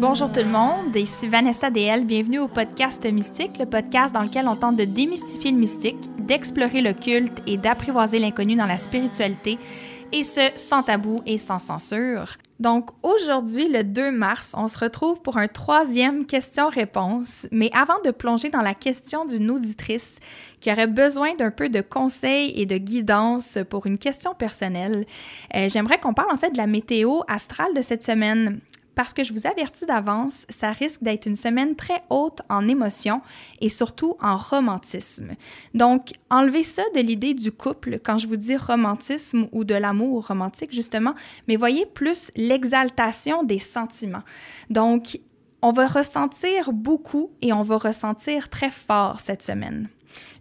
Bonjour tout le monde, ici Vanessa DL, bienvenue au podcast Mystique, le podcast dans lequel on tente de démystifier le mystique, d'explorer le culte et d'apprivoiser l'inconnu dans la spiritualité, et ce, sans tabou et sans censure. Donc aujourd'hui, le 2 mars, on se retrouve pour un troisième question-réponse, mais avant de plonger dans la question d'une auditrice qui aurait besoin d'un peu de conseils et de guidance pour une question personnelle, euh, j'aimerais qu'on parle en fait de la météo astrale de cette semaine parce que je vous avertis d'avance, ça risque d'être une semaine très haute en émotions et surtout en romantisme. Donc, enlevez ça de l'idée du couple quand je vous dis romantisme ou de l'amour romantique, justement, mais voyez plus l'exaltation des sentiments. Donc, on va ressentir beaucoup et on va ressentir très fort cette semaine.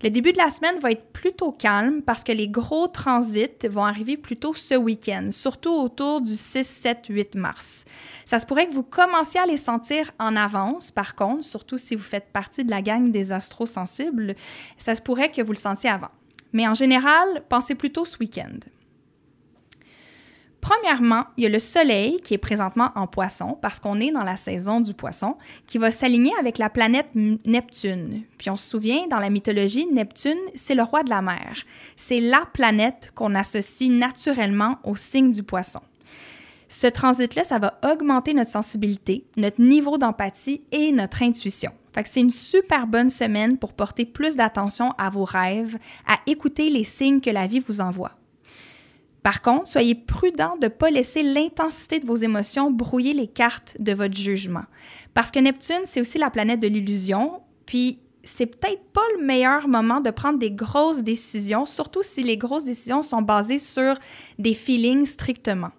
Le début de la semaine va être plutôt calme parce que les gros transits vont arriver plutôt ce week-end, surtout autour du 6, 7, 8 mars. Ça se pourrait que vous commenciez à les sentir en avance, par contre, surtout si vous faites partie de la gang des astrosensibles, ça se pourrait que vous le sentiez avant. Mais en général, pensez plutôt ce week-end. Premièrement, il y a le Soleil qui est présentement en poisson parce qu'on est dans la saison du poisson, qui va s'aligner avec la planète Neptune. Puis on se souvient, dans la mythologie, Neptune, c'est le roi de la mer. C'est la planète qu'on associe naturellement au signe du poisson. Ce transit-là, ça va augmenter notre sensibilité, notre niveau d'empathie et notre intuition. Fait c'est une super bonne semaine pour porter plus d'attention à vos rêves, à écouter les signes que la vie vous envoie. Par contre, soyez prudent de ne pas laisser l'intensité de vos émotions brouiller les cartes de votre jugement. Parce que Neptune, c'est aussi la planète de l'illusion, puis c'est peut-être pas le meilleur moment de prendre des grosses décisions, surtout si les grosses décisions sont basées sur des feelings strictement.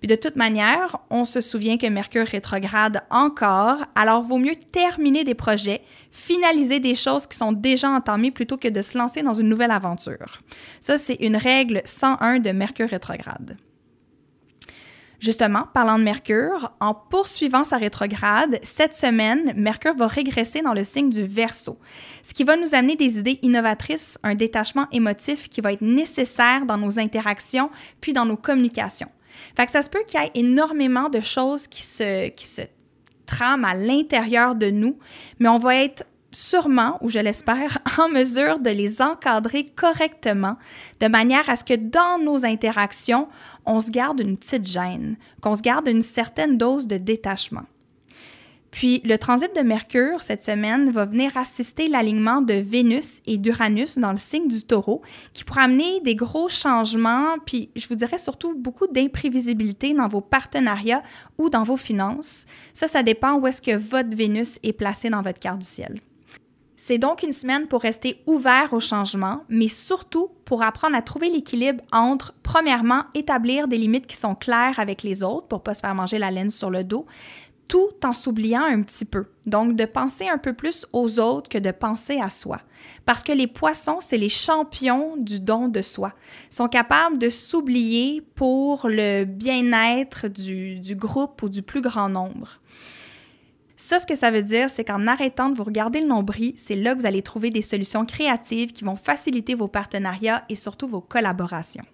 Puis de toute manière, on se souvient que Mercure rétrograde encore, alors vaut mieux terminer des projets, finaliser des choses qui sont déjà entamées plutôt que de se lancer dans une nouvelle aventure. Ça, c'est une règle 101 de Mercure rétrograde. Justement, parlant de Mercure, en poursuivant sa rétrograde, cette semaine, Mercure va régresser dans le signe du Verseau, ce qui va nous amener des idées innovatrices, un détachement émotif qui va être nécessaire dans nos interactions puis dans nos communications. Fait que ça se peut qu'il y ait énormément de choses qui se, qui se trament à l'intérieur de nous, mais on va être sûrement, ou je l'espère, en mesure de les encadrer correctement, de manière à ce que dans nos interactions, on se garde une petite gêne, qu'on se garde une certaine dose de détachement. Puis le transit de Mercure cette semaine va venir assister l'alignement de Vénus et d'Uranus dans le signe du taureau, qui pourra amener des gros changements, puis je vous dirais surtout beaucoup d'imprévisibilité dans vos partenariats ou dans vos finances. Ça, ça dépend où est-ce que votre Vénus est placée dans votre carte du ciel. C'est donc une semaine pour rester ouvert au changement, mais surtout pour apprendre à trouver l'équilibre entre, premièrement, établir des limites qui sont claires avec les autres pour ne pas se faire manger la laine sur le dos, tout en s'oubliant un petit peu. Donc, de penser un peu plus aux autres que de penser à soi. Parce que les poissons, c'est les champions du don de soi. Ils sont capables de s'oublier pour le bien-être du, du, groupe ou du plus grand nombre. Ça, ce que ça veut dire, c'est qu'en arrêtant de vous regarder le nombril, c'est là que vous allez trouver des solutions créatives qui vont faciliter vos partenariats et surtout vos collaborations.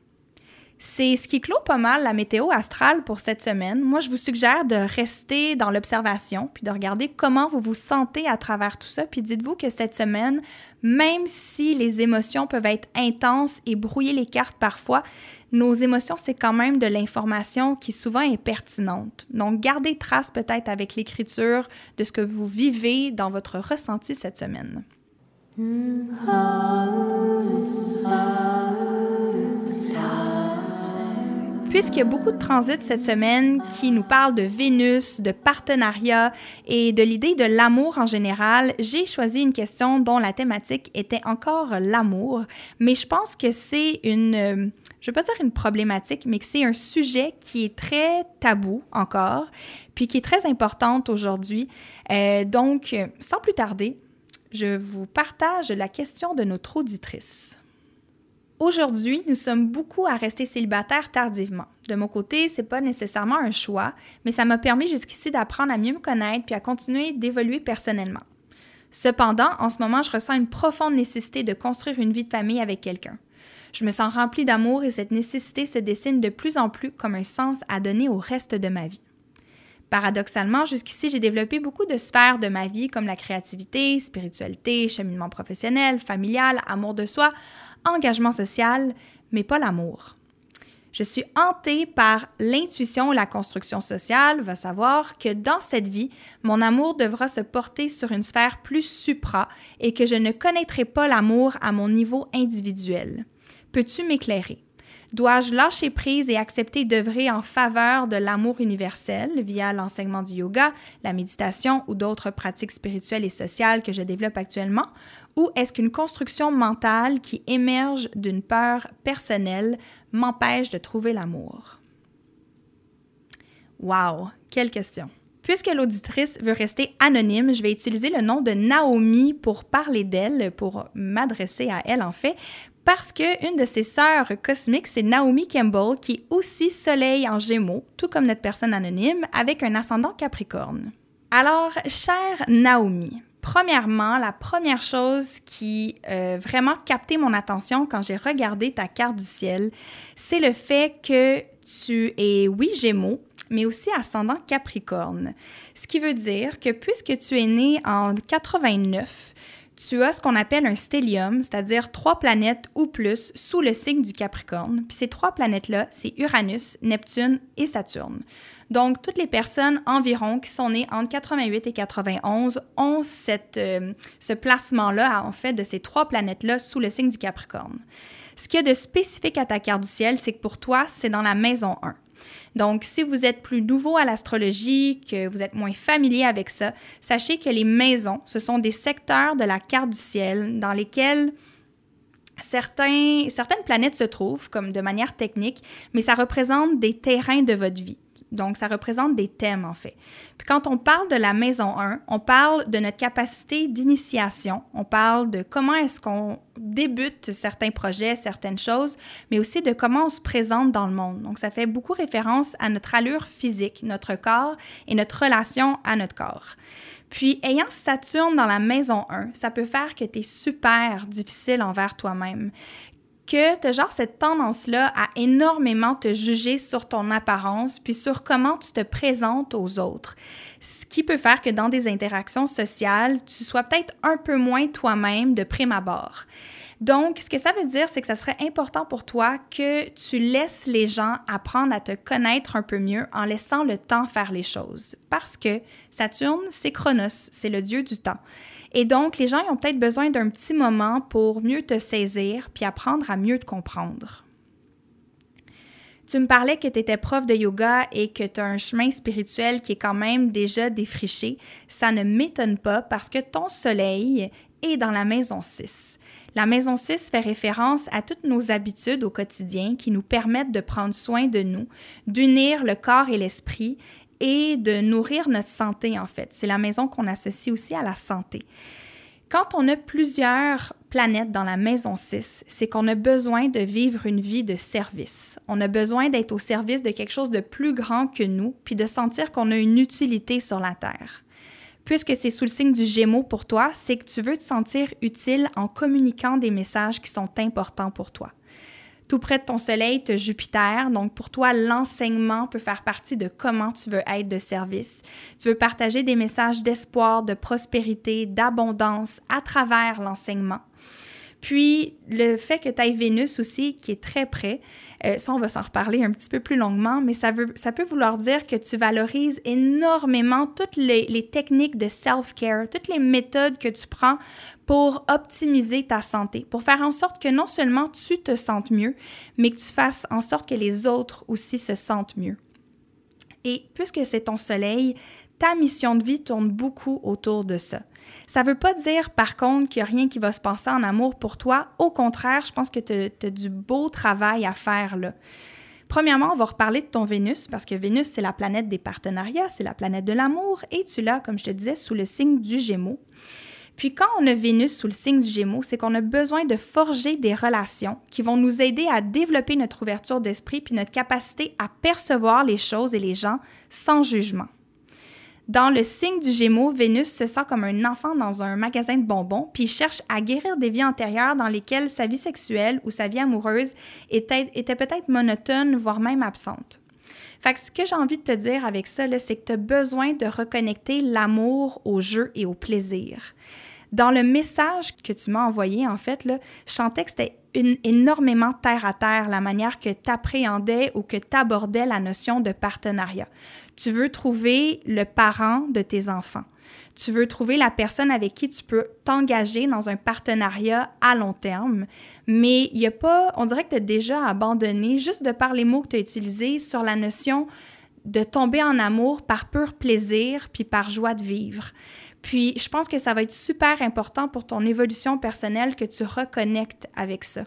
C'est ce qui clôt pas mal la météo astrale pour cette semaine. Moi, je vous suggère de rester dans l'observation, puis de regarder comment vous vous sentez à travers tout ça. Puis dites-vous que cette semaine, même si les émotions peuvent être intenses et brouiller les cartes parfois, nos émotions, c'est quand même de l'information qui souvent est pertinente. Donc, gardez trace peut-être avec l'écriture de ce que vous vivez dans votre ressenti cette semaine. Puisqu'il y a beaucoup de transits cette semaine qui nous parlent de Vénus, de partenariat et de l'idée de l'amour en général, j'ai choisi une question dont la thématique était encore l'amour, mais je pense que c'est une, je ne vais pas dire une problématique, mais que c'est un sujet qui est très tabou encore, puis qui est très importante aujourd'hui. Euh, donc, sans plus tarder, je vous partage la question de notre auditrice. Aujourd'hui, nous sommes beaucoup à rester célibataires tardivement. De mon côté, c'est pas nécessairement un choix, mais ça m'a permis jusqu'ici d'apprendre à mieux me connaître puis à continuer d'évoluer personnellement. Cependant, en ce moment, je ressens une profonde nécessité de construire une vie de famille avec quelqu'un. Je me sens remplie d'amour et cette nécessité se dessine de plus en plus comme un sens à donner au reste de ma vie. Paradoxalement, jusqu'ici, j'ai développé beaucoup de sphères de ma vie comme la créativité, spiritualité, cheminement professionnel, familial, amour de soi, engagement social, mais pas l'amour. Je suis hantée par l'intuition la construction sociale, va savoir que dans cette vie, mon amour devra se porter sur une sphère plus supra et que je ne connaîtrai pas l'amour à mon niveau individuel. Peux-tu m'éclairer? Dois-je lâcher prise et accepter d'œuvrer en faveur de l'amour universel via l'enseignement du yoga, la méditation ou d'autres pratiques spirituelles et sociales que je développe actuellement? Ou est-ce qu'une construction mentale qui émerge d'une peur personnelle m'empêche de trouver l'amour? Wow, quelle question! Puisque l'auditrice veut rester anonyme, je vais utiliser le nom de Naomi pour parler d'elle, pour m'adresser à elle en fait, parce que une de ses sœurs cosmiques, c'est Naomi Campbell, qui est aussi Soleil en Gémeaux, tout comme notre personne anonyme, avec un ascendant Capricorne. Alors, chère Naomi, premièrement, la première chose qui a euh, vraiment capté mon attention quand j'ai regardé ta carte du ciel, c'est le fait que tu es, oui, Gémeaux, mais aussi ascendant Capricorne. Ce qui veut dire que puisque tu es né en 89, tu as ce qu'on appelle un stellium, c'est-à-dire trois planètes ou plus sous le signe du Capricorne. Puis ces trois planètes-là, c'est Uranus, Neptune et Saturne. Donc, toutes les personnes environ qui sont nées entre 88 et 91 ont euh, ce placement-là, en fait, de ces trois planètes-là sous le signe du Capricorne. Ce qu'il y a de spécifique à ta carte du ciel, c'est que pour toi, c'est dans la maison 1. Donc, si vous êtes plus nouveau à l'astrologie, que vous êtes moins familier avec ça, sachez que les maisons, ce sont des secteurs de la carte du ciel dans lesquels certaines planètes se trouvent, comme de manière technique, mais ça représente des terrains de votre vie. Donc, ça représente des thèmes, en fait. Puis quand on parle de la maison 1, on parle de notre capacité d'initiation, on parle de comment est-ce qu'on débute certains projets, certaines choses, mais aussi de comment on se présente dans le monde. Donc, ça fait beaucoup référence à notre allure physique, notre corps et notre relation à notre corps. Puis, ayant Saturne dans la maison 1, ça peut faire que tu es super difficile envers toi-même, que tu as genre cette tendance-là à énormément te juger sur ton apparence, puis sur comment tu te présentes aux autres. Ce qui peut faire que dans des interactions sociales, tu sois peut-être un peu moins toi-même de prime abord. Donc, ce que ça veut dire, c'est que ça serait important pour toi que tu laisses les gens apprendre à te connaître un peu mieux en laissant le temps faire les choses. Parce que Saturne, c'est Chronos, c'est le dieu du temps. Et donc, les gens ont peut-être besoin d'un petit moment pour mieux te saisir puis apprendre à mieux te comprendre. Tu me parlais que tu étais prof de yoga et que tu as un chemin spirituel qui est quand même déjà défriché. Ça ne m'étonne pas parce que ton soleil est dans la maison 6. La maison 6 fait référence à toutes nos habitudes au quotidien qui nous permettent de prendre soin de nous, d'unir le corps et l'esprit et de nourrir notre santé, en fait. C'est la maison qu'on associe aussi à la santé. Quand on a plusieurs planètes dans la maison 6, c'est qu'on a besoin de vivre une vie de service. On a besoin d'être au service de quelque chose de plus grand que nous, puis de sentir qu'on a une utilité sur la Terre. Puisque c'est sous le signe du Gémeaux pour toi, c'est que tu veux te sentir utile en communiquant des messages qui sont importants pour toi. Tout près de ton soleil, tu Jupiter. Donc, pour toi, l'enseignement peut faire partie de comment tu veux être de service. Tu veux partager des messages d'espoir, de prospérité, d'abondance à travers l'enseignement. Puis, le fait que tu aies Vénus aussi, qui est très près, euh, ça, on va s'en reparler un petit peu plus longuement, mais ça, veut, ça peut vouloir dire que tu valorises énormément toutes les, les techniques de self-care, toutes les méthodes que tu prends pour optimiser ta santé, pour faire en sorte que non seulement tu te sentes mieux, mais que tu fasses en sorte que les autres aussi se sentent mieux. Et puisque c'est ton soleil, ta mission de vie tourne beaucoup autour de ça. Ça ne veut pas dire, par contre, qu'il n'y a rien qui va se passer en amour pour toi. Au contraire, je pense que tu as, du beau travail à faire là. Premièrement, on va reparler de ton Vénus, parce que Vénus, c'est la planète des partenariats, c'est la planète de l'amour, et tu l'as, comme je te disais, sous le signe du Gémeaux. Puis quand on a Vénus sous le signe du Gémeaux, c'est qu'on a besoin de forger des relations qui vont nous aider à développer notre ouverture d'esprit puis notre capacité à percevoir les choses et les gens sans jugement. Dans le signe du Gémeaux, Vénus se sent comme un enfant dans un magasin de bonbons, puis cherche à guérir des vies antérieures dans lesquelles sa vie sexuelle ou sa vie amoureuse était, peut-être monotone, voire même absente. Fait que ce que j'ai envie de te dire avec ça, c'est que tu as besoin de reconnecter l'amour au jeu et au plaisir. Dans le message que tu m'as envoyé, en fait, là, je sentais que c'était énormément terre à terre la manière que tu appréhendais ou que tu abordais la notion de partenariat. Tu veux trouver le parent de tes enfants. Tu veux trouver la personne avec qui tu peux t'engager dans un partenariat à long terme, mais il y a pas, on dirait que tu as déjà abandonné, juste de par les mots que tu as utilisés, sur la notion de tomber en amour par pur plaisir puis par joie de vivre. Puis, je pense que ça va être super important pour ton évolution personnelle que tu reconnectes avec ça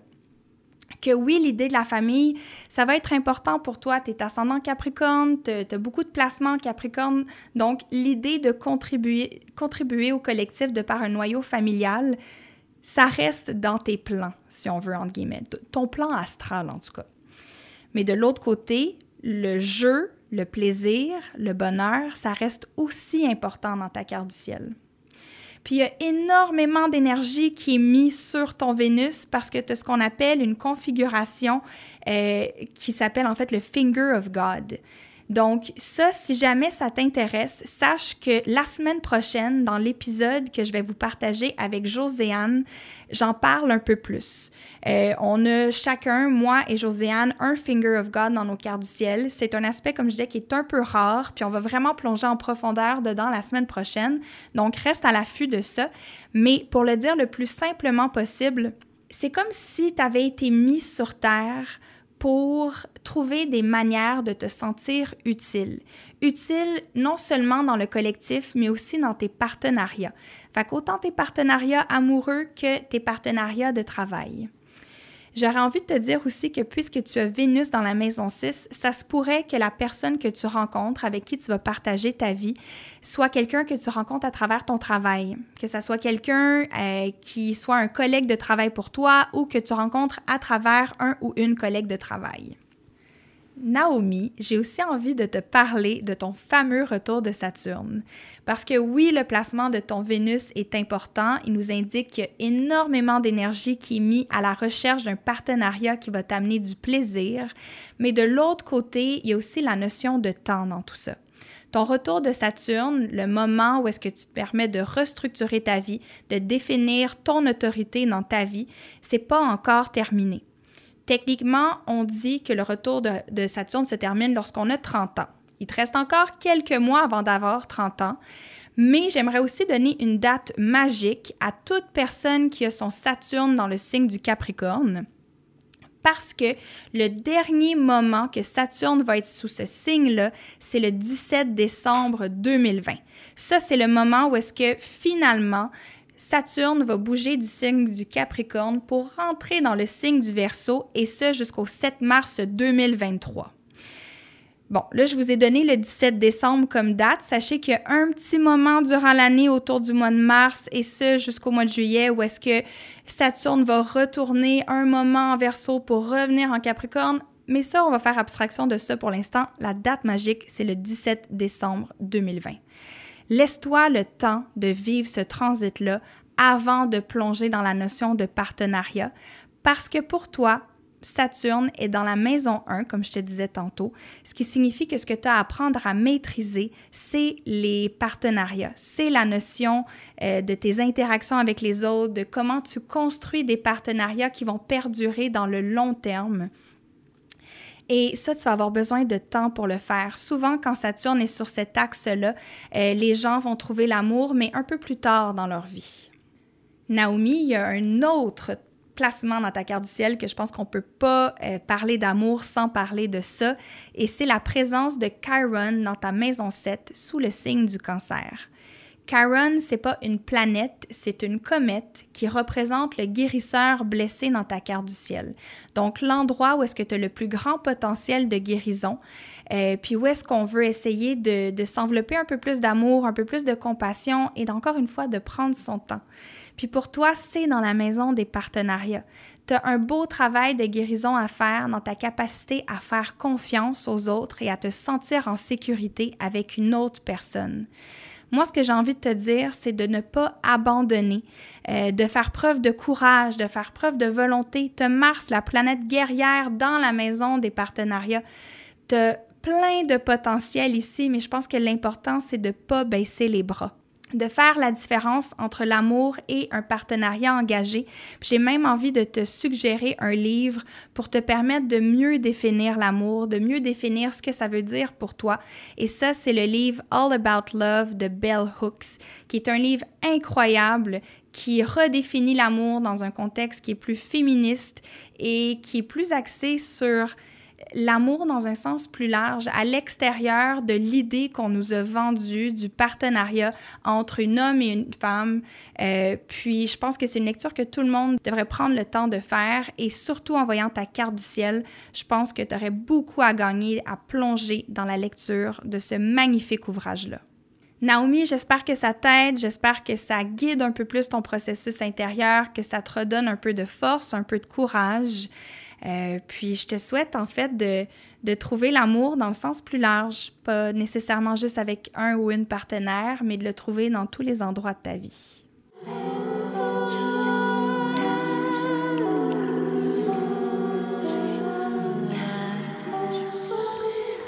que oui, l'idée de la famille, ça va être important pour toi. Tu es ascendant Capricorne, tu as beaucoup de placements Capricorne. Donc, l'idée de contribuer, contribuer au collectif de par un noyau familial, ça reste dans tes plans, si on veut, entre guillemets. Ton plan astral, en tout cas. Mais de l'autre côté, le jeu, le plaisir, le bonheur, ça reste aussi important dans ta carte du ciel. Puis il y a énormément d'énergie qui est mise sur ton Vénus parce que tu as ce qu'on appelle une configuration euh, qui s'appelle en fait le Finger of God. Donc, ça, si jamais ça t'intéresse, sache que la semaine prochaine, dans l'épisode que je vais vous partager avec Joséanne, j'en parle un peu plus. Euh, on a chacun, moi et Joséanne, un Finger of God dans nos cartes du ciel. C'est un aspect, comme je disais, qui est un peu rare, puis on va vraiment plonger en profondeur dedans la semaine prochaine. Donc, reste à l'affût de ça. Mais pour le dire le plus simplement possible, c'est comme si tu avais été mis sur Terre pour trouver des manières de te sentir utile. Utile non seulement dans le collectif, mais aussi dans tes partenariats. Fait qu'autant tes partenariats amoureux que tes partenariats de travail. J'aurais envie de te dire aussi que puisque tu as Vénus dans la maison 6, ça se pourrait que la personne que tu rencontres, avec qui tu vas partager ta vie, soit quelqu'un que tu rencontres à travers ton travail, que ça soit quelqu'un euh, qui soit un collègue de travail pour toi ou que tu rencontres à travers un ou une collègue de travail. Naomi, j'ai aussi envie de te parler de ton fameux retour de Saturne. Parce que oui, le placement de ton Vénus est important. Il nous indique qu'il y a énormément d'énergie qui est mise à la recherche d'un partenariat qui va t'amener du plaisir. Mais de l'autre côté, il y a aussi la notion de temps dans tout ça. Ton retour de Saturne, le moment où est-ce que tu te permets de restructurer ta vie, de définir ton autorité dans ta vie, c'est pas encore terminé. Techniquement, on dit que le retour de, Saturne se termine lorsqu'on a 30 ans. Il te reste encore quelques mois avant d'avoir 30 ans, mais j'aimerais aussi donner une date magique à toute personne qui a son Saturne dans le signe du Capricorne parce que le dernier moment que Saturne va être sous ce signe-là, c'est le 17 décembre 2020. Ça, c'est le moment où est-ce que finalement Saturne va bouger du signe du Capricorne pour rentrer dans le signe du Verseau et ce jusqu'au 7 mars 2023. Bon, là, je vous ai donné le 17 décembre comme date. Sachez qu'il y a un petit moment durant l'année autour du mois de mars et ce jusqu'au mois de juillet où est-ce que Saturne va retourner un moment en Verseau pour revenir en Capricorne. Mais ça, on va faire abstraction de ça pour l'instant. La date magique, c'est le 17 décembre 2020. Laisse-toi le temps de vivre ce transit-là avant de plonger dans la notion de partenariat, parce que pour toi, Saturne est dans la maison 1, comme je te disais tantôt, ce qui signifie que ce que tu as à apprendre à maîtriser, c'est les partenariats, c'est la notion euh, de tes interactions avec les autres, de comment tu construis des partenariats qui vont perdurer dans le long terme. Et ça, tu vas avoir besoin de temps pour le faire. Souvent, quand Saturne est sur cet axe-là, euh, les gens vont trouver l'amour, mais un peu plus tard dans leur vie. Naomi, il y a un autre placement dans ta carte du ciel que je pense qu'on ne peut pas euh, parler d'amour sans parler de ça, et c'est la présence de Chiron dans ta maison 7 sous le signe du cancer. Chiron, c'est pas une planète, c'est une comète qui représente le guérisseur blessé dans ta carte du ciel. Donc, l'endroit où est-ce que tu as le plus grand potentiel de guérison, euh, puis où est-ce qu'on veut essayer de, de s'envelopper un peu plus d'amour, un peu plus de compassion et d'encore une fois de prendre son temps. Puis pour toi, c'est dans la maison des partenariats. Tu as un beau travail de guérison à faire dans ta capacité à faire confiance aux autres et à te sentir en sécurité avec une autre personne. Moi, ce que j'ai envie de te dire, c'est de ne pas abandonner, euh, de faire preuve de courage, de faire preuve de volonté. Te Mars, la planète guerrière dans la maison des partenariats, te plein de potentiel ici, mais je pense que l'important, c'est de ne pas baisser les bras de faire la différence entre l'amour et un partenariat engagé. J'ai même envie de te suggérer un livre pour te permettre de mieux définir l'amour, de mieux définir ce que ça veut dire pour toi. Et ça, c'est le livre All About Love de Bell Hooks, qui est un livre incroyable qui redéfinit l'amour dans un contexte qui est plus féministe et qui est plus axé sur l'amour dans un sens plus large, à l'extérieur de l'idée qu'on nous a vendue du partenariat entre un homme et une femme. Euh, puis je pense que c'est une lecture que tout le monde devrait prendre le temps de faire et surtout en voyant ta carte du ciel, je pense que tu aurais beaucoup à gagner à plonger dans la lecture de ce magnifique ouvrage-là. Naomi, j'espère que ça t'aide, j'espère que ça guide un peu plus ton processus intérieur, que ça te redonne un peu de force, un peu de courage. Euh, puis je te souhaite en fait de, de trouver l'amour dans le sens plus large, pas nécessairement juste avec un ou une partenaire, mais de le trouver dans tous les endroits de ta vie.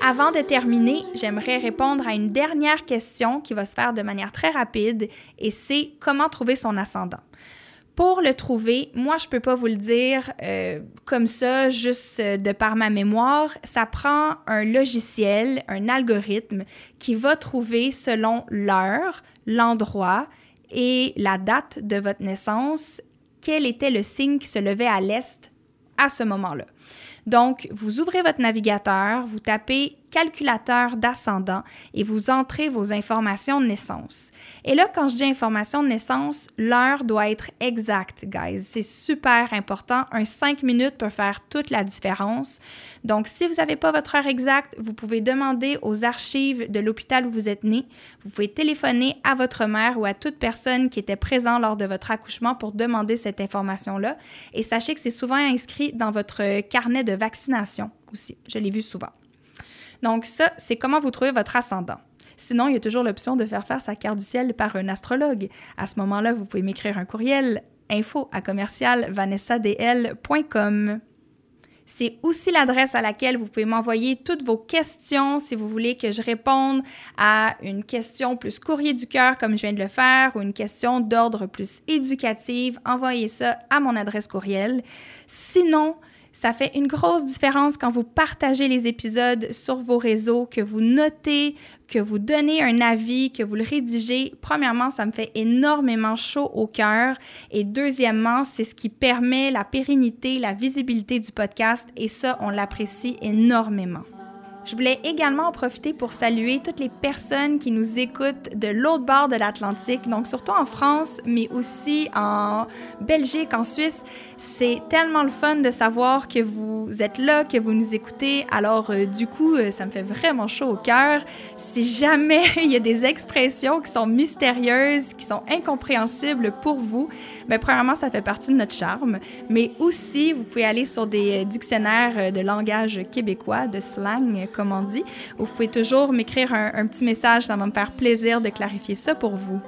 Avant de terminer, j'aimerais répondre à une dernière question qui va se faire de manière très rapide et c'est comment trouver son ascendant? Pour le trouver, moi, je ne peux pas vous le dire euh, comme ça, juste euh, de par ma mémoire. Ça prend un logiciel, un algorithme qui va trouver selon l'heure, l'endroit et la date de votre naissance quel était le signe qui se levait à l'est à ce moment-là. Donc, vous ouvrez votre navigateur, vous tapez calculateur d'ascendant et vous entrez vos informations de naissance. Et là, quand je dis information de naissance, l'heure doit être exacte, guys. C'est super important. Un 5 minutes peut faire toute la différence. Donc, si vous n'avez pas votre heure exacte, vous pouvez demander aux archives de l'hôpital où vous êtes né. Vous pouvez téléphoner à votre mère ou à toute personne qui était présente lors de votre accouchement pour demander cette information-là. Et sachez que c'est souvent inscrit dans votre carnet de vaccination aussi. Je l'ai vu souvent. Donc ça, c'est comment vous trouvez votre ascendant. Sinon, il y a toujours l'option de faire faire sa carte du ciel par un astrologue. À ce moment-là, vous pouvez m'écrire un courriel info à commercial C'est aussi l'adresse à laquelle vous pouvez m'envoyer toutes vos questions si vous voulez que je réponde à une question plus courrier du cœur comme je viens de le faire ou une question d'ordre plus éducative. Envoyez ça à mon adresse courriel. Sinon, ça fait une grosse différence quand vous partagez les épisodes sur vos réseaux, que vous notez, que vous donnez un avis, que vous le rédigez. Premièrement, ça me fait énormément chaud au cœur. Et deuxièmement, c'est ce qui permet la pérennité, la visibilité du podcast. Et ça, on l'apprécie énormément. Je voulais également en profiter pour saluer toutes les personnes qui nous écoutent de l'autre bord de l'Atlantique, donc surtout en France, mais aussi en Belgique, en Suisse. C'est tellement le fun de savoir que vous êtes là, que vous nous écoutez. Alors, euh, du coup, euh, ça me fait vraiment chaud au cœur. Si jamais il y a des expressions qui sont mystérieuses, qui sont incompréhensibles pour vous, bien, premièrement, ça fait partie de notre charme. Mais aussi, vous pouvez aller sur des euh, dictionnaires de langage québécois, de slang, comme on dit, ou vous pouvez toujours m'écrire un, petit message. Ça va me faire plaisir de clarifier ça pour vous.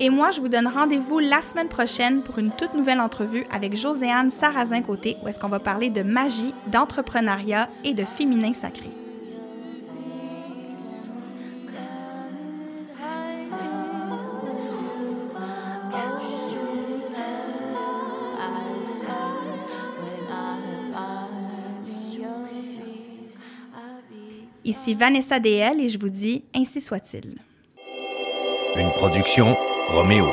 Et moi, je vous donne rendez-vous la semaine prochaine pour une toute nouvelle entrevue avec Joséanne Sarrazin-Côté, où est-ce qu'on va parler de magie, d'entrepreneuriat et de féminin sacré. Ici Vanessa DL et je vous dis ainsi soit-il. Une production Roméo.